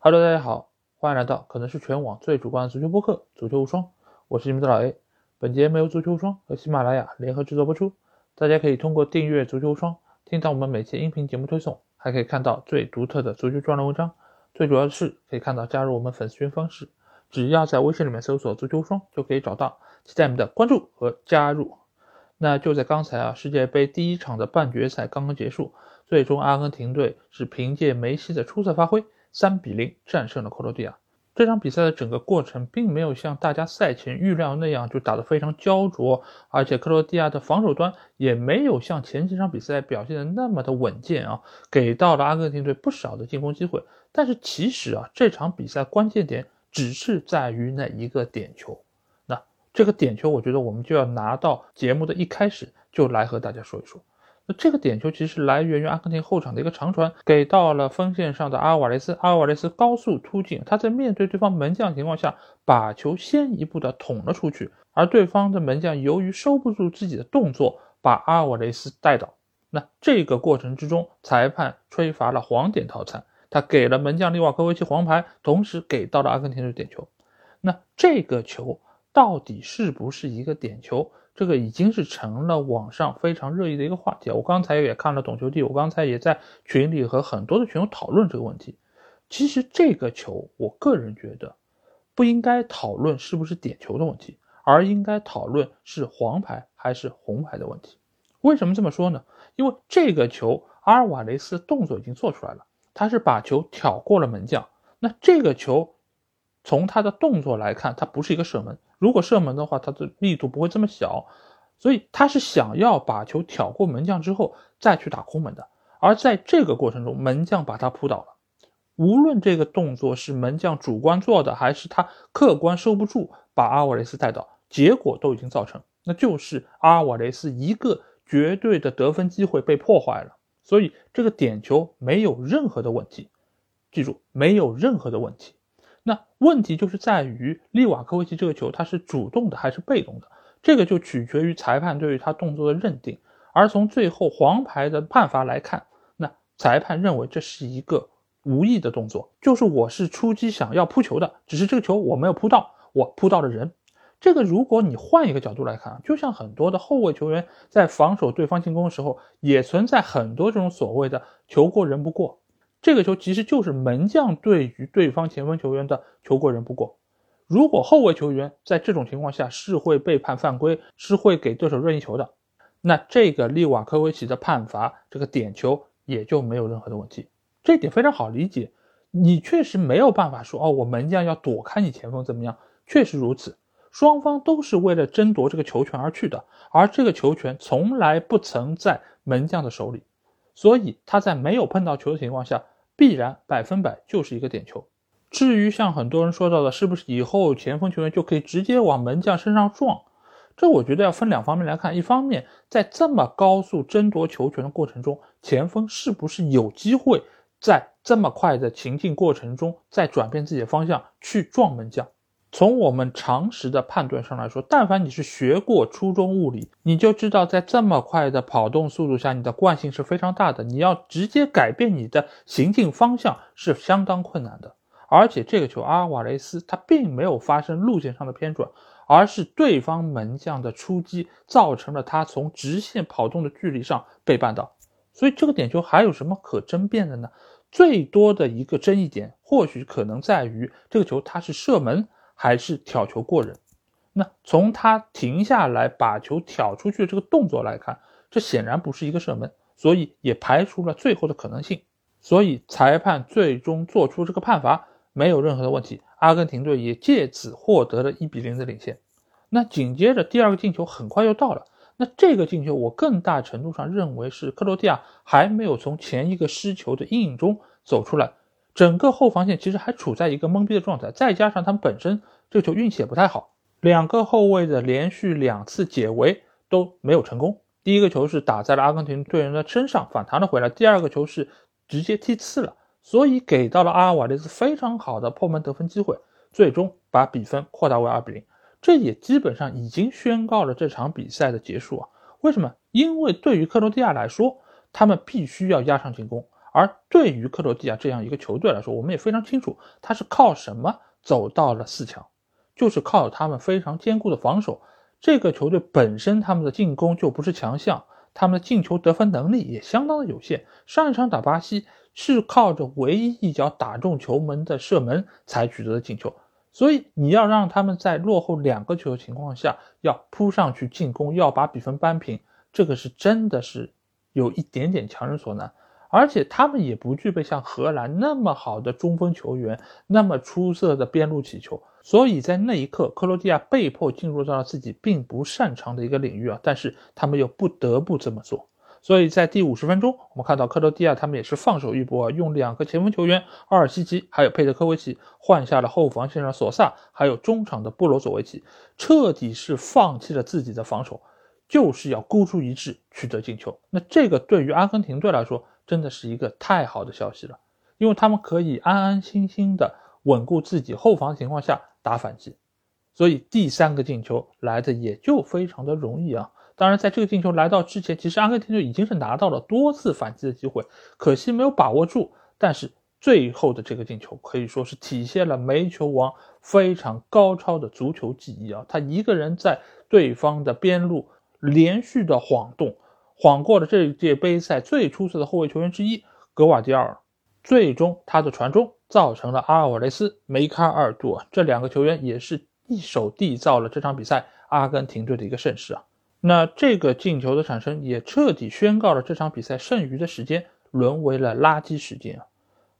Hello，大家好，欢迎来到可能是全网最主观的足球播客《足球无双》，我是你们的老 A。本节目由足球无双和喜马拉雅联合制作播出。大家可以通过订阅足球无双，听到我们每期音频节目推送，还可以看到最独特的足球专栏文章。最主要的是，可以看到加入我们粉丝群方式，只要在微信里面搜索“足球无双”就可以找到。期待你们的关注和加入。那就在刚才啊，世界杯第一场的半决赛刚刚结束，最终阿根廷队是凭借梅西的出色发挥。三比零战胜了克罗地亚。这场比赛的整个过程并没有像大家赛前预料那样就打得非常焦灼，而且克罗地亚的防守端也没有像前几场比赛表现的那么的稳健啊，给到了阿根廷队不少的进攻机会。但是其实啊，这场比赛关键点只是在于那一个点球。那这个点球，我觉得我们就要拿到节目的一开始就来和大家说一说。那这个点球其实来源于阿根廷后场的一个长传，给到了锋线上的阿瓦雷斯。阿瓦雷斯高速突进，他在面对对方门将情况下，把球先一步的捅了出去，而对方的门将由于收不住自己的动作，把阿瓦雷斯带倒。那这个过程之中，裁判吹罚了黄点套餐，他给了门将利瓦科维奇黄牌，同时给到了阿根廷的点球。那这个球到底是不是一个点球？这个已经是成了网上非常热议的一个话题。我刚才也看了懂球帝，我刚才也在群里和很多的群友讨论这个问题。其实这个球，我个人觉得不应该讨论是不是点球的问题，而应该讨论是黄牌还是红牌的问题。为什么这么说呢？因为这个球阿尔瓦雷斯动作已经做出来了，他是把球挑过了门将。那这个球从他的动作来看，他不是一个射门。如果射门的话，他的力度不会这么小，所以他是想要把球挑过门将之后再去打空门的。而在这个过程中，门将把他扑倒了。无论这个动作是门将主观做的，还是他客观收不住把阿瓦雷斯带倒，结果都已经造成，那就是阿瓦雷斯一个绝对的得分机会被破坏了。所以这个点球没有任何的问题，记住，没有任何的问题。那问题就是在于利瓦科维奇这个球，他是主动的还是被动的？这个就取决于裁判对于他动作的认定。而从最后黄牌的判罚来看，那裁判认为这是一个无意的动作，就是我是出击想要扑球的，只是这个球我没有扑到，我扑到了人。这个如果你换一个角度来看，就像很多的后卫球员在防守对方进攻的时候，也存在很多这种所谓的球过人不过。这个球其实就是门将对于对方前锋球员的球过人不过。如果后卫球员在这种情况下是会被判犯规，是会给对手任意球的，那这个利瓦科维奇的判罚这个点球也就没有任何的问题。这点非常好理解，你确实没有办法说哦，我门将要躲开你前锋怎么样？确实如此，双方都是为了争夺这个球权而去的，而这个球权从来不曾在门将的手里。所以他在没有碰到球的情况下，必然百分百就是一个点球。至于像很多人说到的，是不是以后前锋球员就可以直接往门将身上撞？这我觉得要分两方面来看。一方面，在这么高速争夺球权的过程中，前锋是不是有机会在这么快的情境过程中再转变自己的方向去撞门将？从我们常识的判断上来说，但凡你是学过初中物理，你就知道，在这么快的跑动速度下，你的惯性是非常大的。你要直接改变你的行进方向是相当困难的。而且这个球，阿尔瓦雷斯他并没有发生路线上的偏转，而是对方门将的出击造成了他从直线跑动的距离上被绊倒。所以这个点球还有什么可争辩的呢？最多的一个争议点，或许可能在于这个球它是射门。还是挑球过人，那从他停下来把球挑出去的这个动作来看，这显然不是一个射门，所以也排除了最后的可能性。所以裁判最终做出这个判罚没有任何的问题，阿根廷队也借此获得了一比零的领先。那紧接着第二个进球很快又到了，那这个进球我更大程度上认为是克罗地亚还没有从前一个失球的阴影中走出来。整个后防线其实还处在一个懵逼的状态，再加上他们本身这个球运气也不太好，两个后卫的连续两次解围都没有成功。第一个球是打在了阿根廷队员的身上反弹了回来，第二个球是直接踢刺了，所以给到了阿尔瓦雷斯非常好的破门得分机会，最终把比分扩大为二比零。这也基本上已经宣告了这场比赛的结束啊！为什么？因为对于克罗地亚来说，他们必须要压上进攻。而对于克罗地亚这样一个球队来说，我们也非常清楚，他是靠什么走到了四强，就是靠他们非常坚固的防守。这个球队本身他们的进攻就不是强项，他们的进球得分能力也相当的有限。上一场打巴西是靠着唯一一脚打中球门的射门才取得的进球，所以你要让他们在落后两个球的情况下要扑上去进攻，要把比分扳平，这个是真的是有一点点强人所难。而且他们也不具备像荷兰那么好的中锋球员，那么出色的边路起球，所以在那一刻，克罗地亚被迫进入到了自己并不擅长的一个领域啊，但是他们又不得不这么做。所以在第五十分钟，我们看到克罗地亚他们也是放手一搏，用两个前锋球员奥尔西奇还有佩德科维奇换下了后防线上索萨，还有中场的布罗佐维奇，彻底是放弃了自己的防守，就是要孤注一掷取得进球。那这个对于阿根廷队来说，真的是一个太好的消息了，因为他们可以安安心心的稳固自己后防情况下打反击，所以第三个进球来的也就非常的容易啊。当然，在这个进球来到之前，其实阿根廷队已经是拿到了多次反击的机会，可惜没有把握住。但是最后的这个进球可以说是体现了煤球王非常高超的足球技艺啊，他一个人在对方的边路连续的晃动。晃过了这一届杯赛最出色的后卫球员之一格瓦迪奥尔，最终他的传中造成了阿尔瓦雷斯梅开二度，这两个球员也是一手缔造了这场比赛阿根廷队的一个盛世啊。那这个进球的产生也彻底宣告了这场比赛剩余的时间沦为了垃圾时间啊。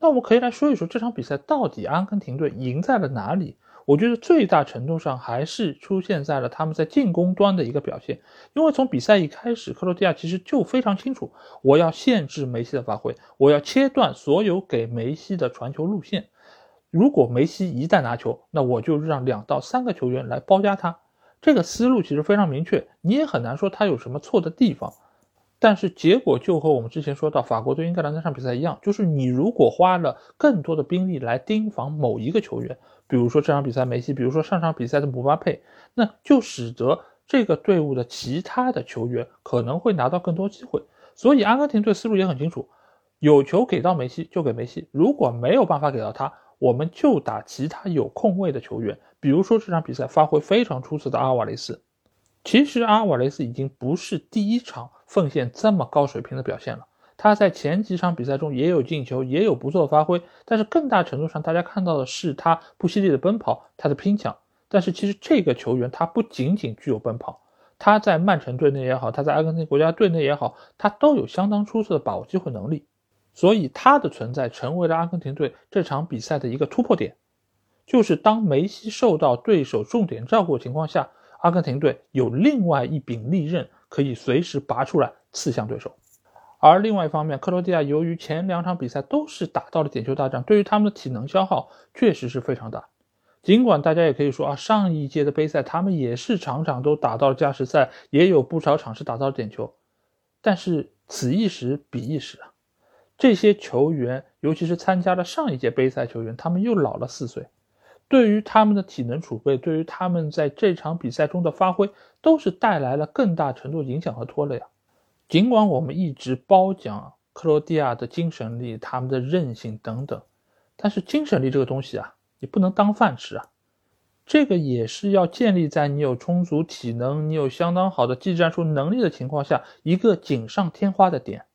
那我们可以来说一说这场比赛到底阿根廷队赢在了哪里？我觉得最大程度上还是出现在了他们在进攻端的一个表现，因为从比赛一开始，克罗地亚其实就非常清楚，我要限制梅西的发挥，我要切断所有给梅西的传球路线。如果梅西一旦拿球，那我就让两到三个球员来包夹他。这个思路其实非常明确，你也很难说他有什么错的地方。但是结果就和我们之前说到法国对英格兰那场比赛一样，就是你如果花了更多的兵力来盯防某一个球员，比如说这场比赛梅西，比如说上场比赛的姆巴佩，那就使得这个队伍的其他的球员可能会拿到更多机会。所以阿根廷队思路也很清楚，有球给到梅西就给梅西，如果没有办法给到他，我们就打其他有空位的球员，比如说这场比赛发挥非常出色的阿瓦雷斯。其实阿瓦雷斯已经不是第一场。奉献这么高水平的表现了，他在前几场比赛中也有进球，也有不错的发挥，但是更大程度上大家看到的是他不犀利的奔跑，他的拼抢。但是其实这个球员他不仅仅具有奔跑，他在曼城队内也好，他在阿根廷国家队内也好，他都有相当出色的把握机会能力，所以他的存在成为了阿根廷队这场比赛的一个突破点，就是当梅西受到对手重点照顾的情况下，阿根廷队有另外一柄利刃。可以随时拔出来刺向对手，而另外一方面，克罗地亚由于前两场比赛都是打到了点球大战，对于他们的体能消耗确实是非常大。尽管大家也可以说啊，上一届的杯赛他们也是场场都打到了加时赛，也有不少场是打到了点球，但是此一时彼一时啊，这些球员，尤其是参加了上一届杯赛球员，他们又老了四岁。对于他们的体能储备，对于他们在这场比赛中的发挥，都是带来了更大程度影响和拖累啊。尽管我们一直褒奖克罗地亚的精神力、他们的韧性等等，但是精神力这个东西啊，你不能当饭吃啊。这个也是要建立在你有充足体能、你有相当好的技战术能力的情况下，一个锦上添花的点。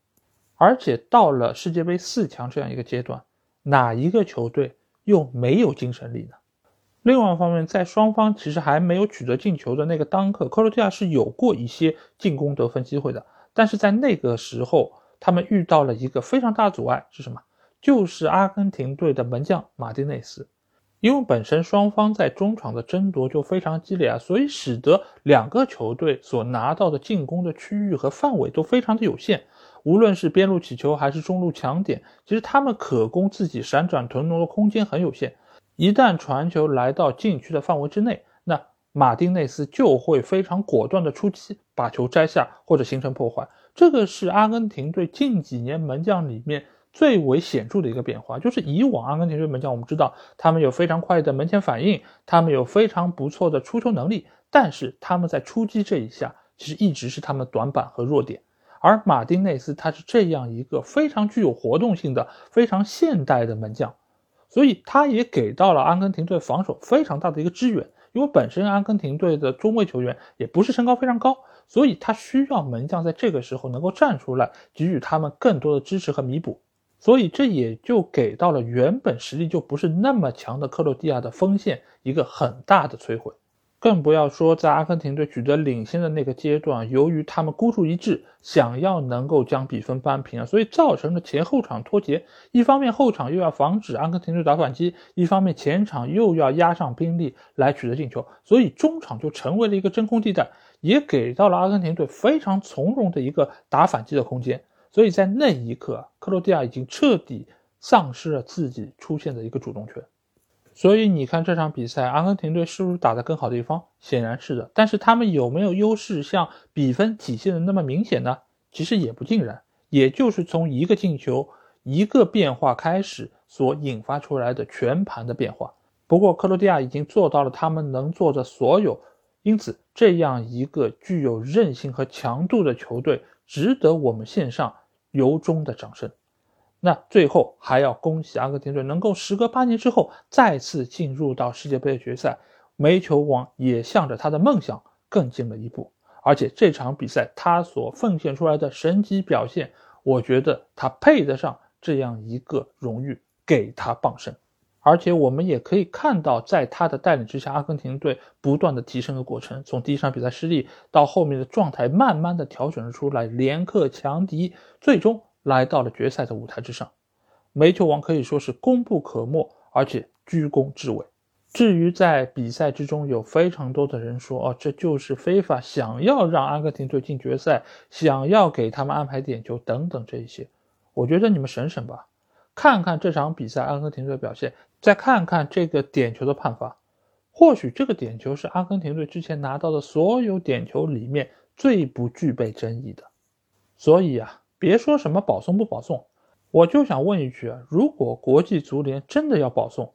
而且到了世界杯四强这样一个阶段，哪一个球队又没有精神力呢？另外一方面，在双方其实还没有取得进球的那个当刻，克罗地亚是有过一些进攻得分机会的。但是在那个时候，他们遇到了一个非常大的阻碍，是什么？就是阿根廷队的门将马丁内斯。因为本身双方在中场的争夺就非常激烈啊，所以使得两个球队所拿到的进攻的区域和范围都非常的有限。无论是边路起球还是中路抢点，其实他们可供自己闪转腾挪的空间很有限。一旦传球来到禁区的范围之内，马丁内斯就会非常果断的出击，把球摘下或者形成破坏。这个是阿根廷队近几年门将里面最为显著的一个变化。就是以往阿根廷队门将，我们知道他们有非常快的门前反应，他们有非常不错的出球能力，但是他们在出击这一下，其实一直是他们的短板和弱点。而马丁内斯他是这样一个非常具有活动性的、非常现代的门将，所以他也给到了阿根廷队防守非常大的一个支援。因为本身阿根廷队的中卫球员也不是身高非常高，所以他需要门将在这个时候能够站出来，给予他们更多的支持和弥补。所以这也就给到了原本实力就不是那么强的克罗地亚的锋线一个很大的摧毁。更不要说在阿根廷队取得领先的那个阶段，由于他们孤注一掷，想要能够将比分扳平，所以造成了前后场脱节。一方面后场又要防止阿根廷队打反击，一方面前场又要压上兵力来取得进球，所以中场就成为了一个真空地带，也给到了阿根廷队非常从容的一个打反击的空间。所以在那一刻，克罗地亚已经彻底丧失了自己出现的一个主动权。所以你看这场比赛，阿根廷队是不是打得更好的一方？显然是的。但是他们有没有优势像比分体现的那么明显呢？其实也不尽然。也就是从一个进球、一个变化开始所引发出来的全盘的变化。不过克罗地亚已经做到了他们能做的所有，因此这样一个具有韧性和强度的球队，值得我们献上由衷的掌声。那最后还要恭喜阿根廷队能够时隔八年之后再次进入到世界杯的决赛，煤球王也向着他的梦想更近了一步。而且这场比赛他所奉献出来的神级表现，我觉得他配得上这样一个荣誉，给他傍身。而且我们也可以看到，在他的带领之下，阿根廷队不断的提升的过程，从第一场比赛失利到后面的状态慢慢的调整了出来，连克强敌，最终。来到了决赛的舞台之上，煤球王可以说是功不可没，而且居功至伟。至于在比赛之中，有非常多的人说，哦，这就是非法，想要让阿根廷队进决赛，想要给他们安排点球等等这一些，我觉得你们省省吧，看看这场比赛阿根廷队的表现，再看看这个点球的判罚，或许这个点球是阿根廷队之前拿到的所有点球里面最不具备争议的。所以啊。别说什么保送不保送，我就想问一句啊，如果国际足联真的要保送，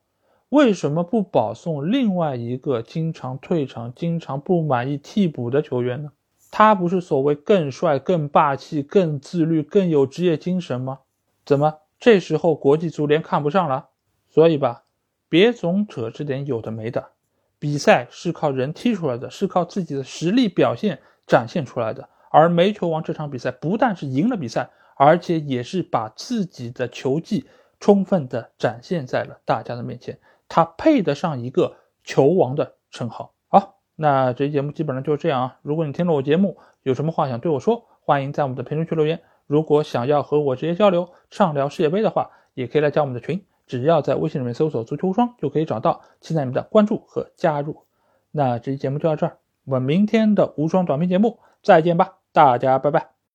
为什么不保送另外一个经常退场、经常不满意替补的球员呢？他不是所谓更帅、更霸气、更自律、更有职业精神吗？怎么这时候国际足联看不上了？所以吧，别总扯这点有的没的。比赛是靠人踢出来的，是靠自己的实力表现展现出来的。而煤球王这场比赛不但是赢了比赛，而且也是把自己的球技充分的展现在了大家的面前，他配得上一个球王的称号。好，那这期节目基本上就是这样啊。如果你听了我节目，有什么话想对我说，欢迎在我们的评论区留言。如果想要和我直接交流畅聊世界杯的话，也可以来加我们的群，只要在微信里面搜索“足球无双”就可以找到，期待你们的关注和加入。那这期节目就到这儿，我们明天的无双短片节目再见吧。大家拜拜。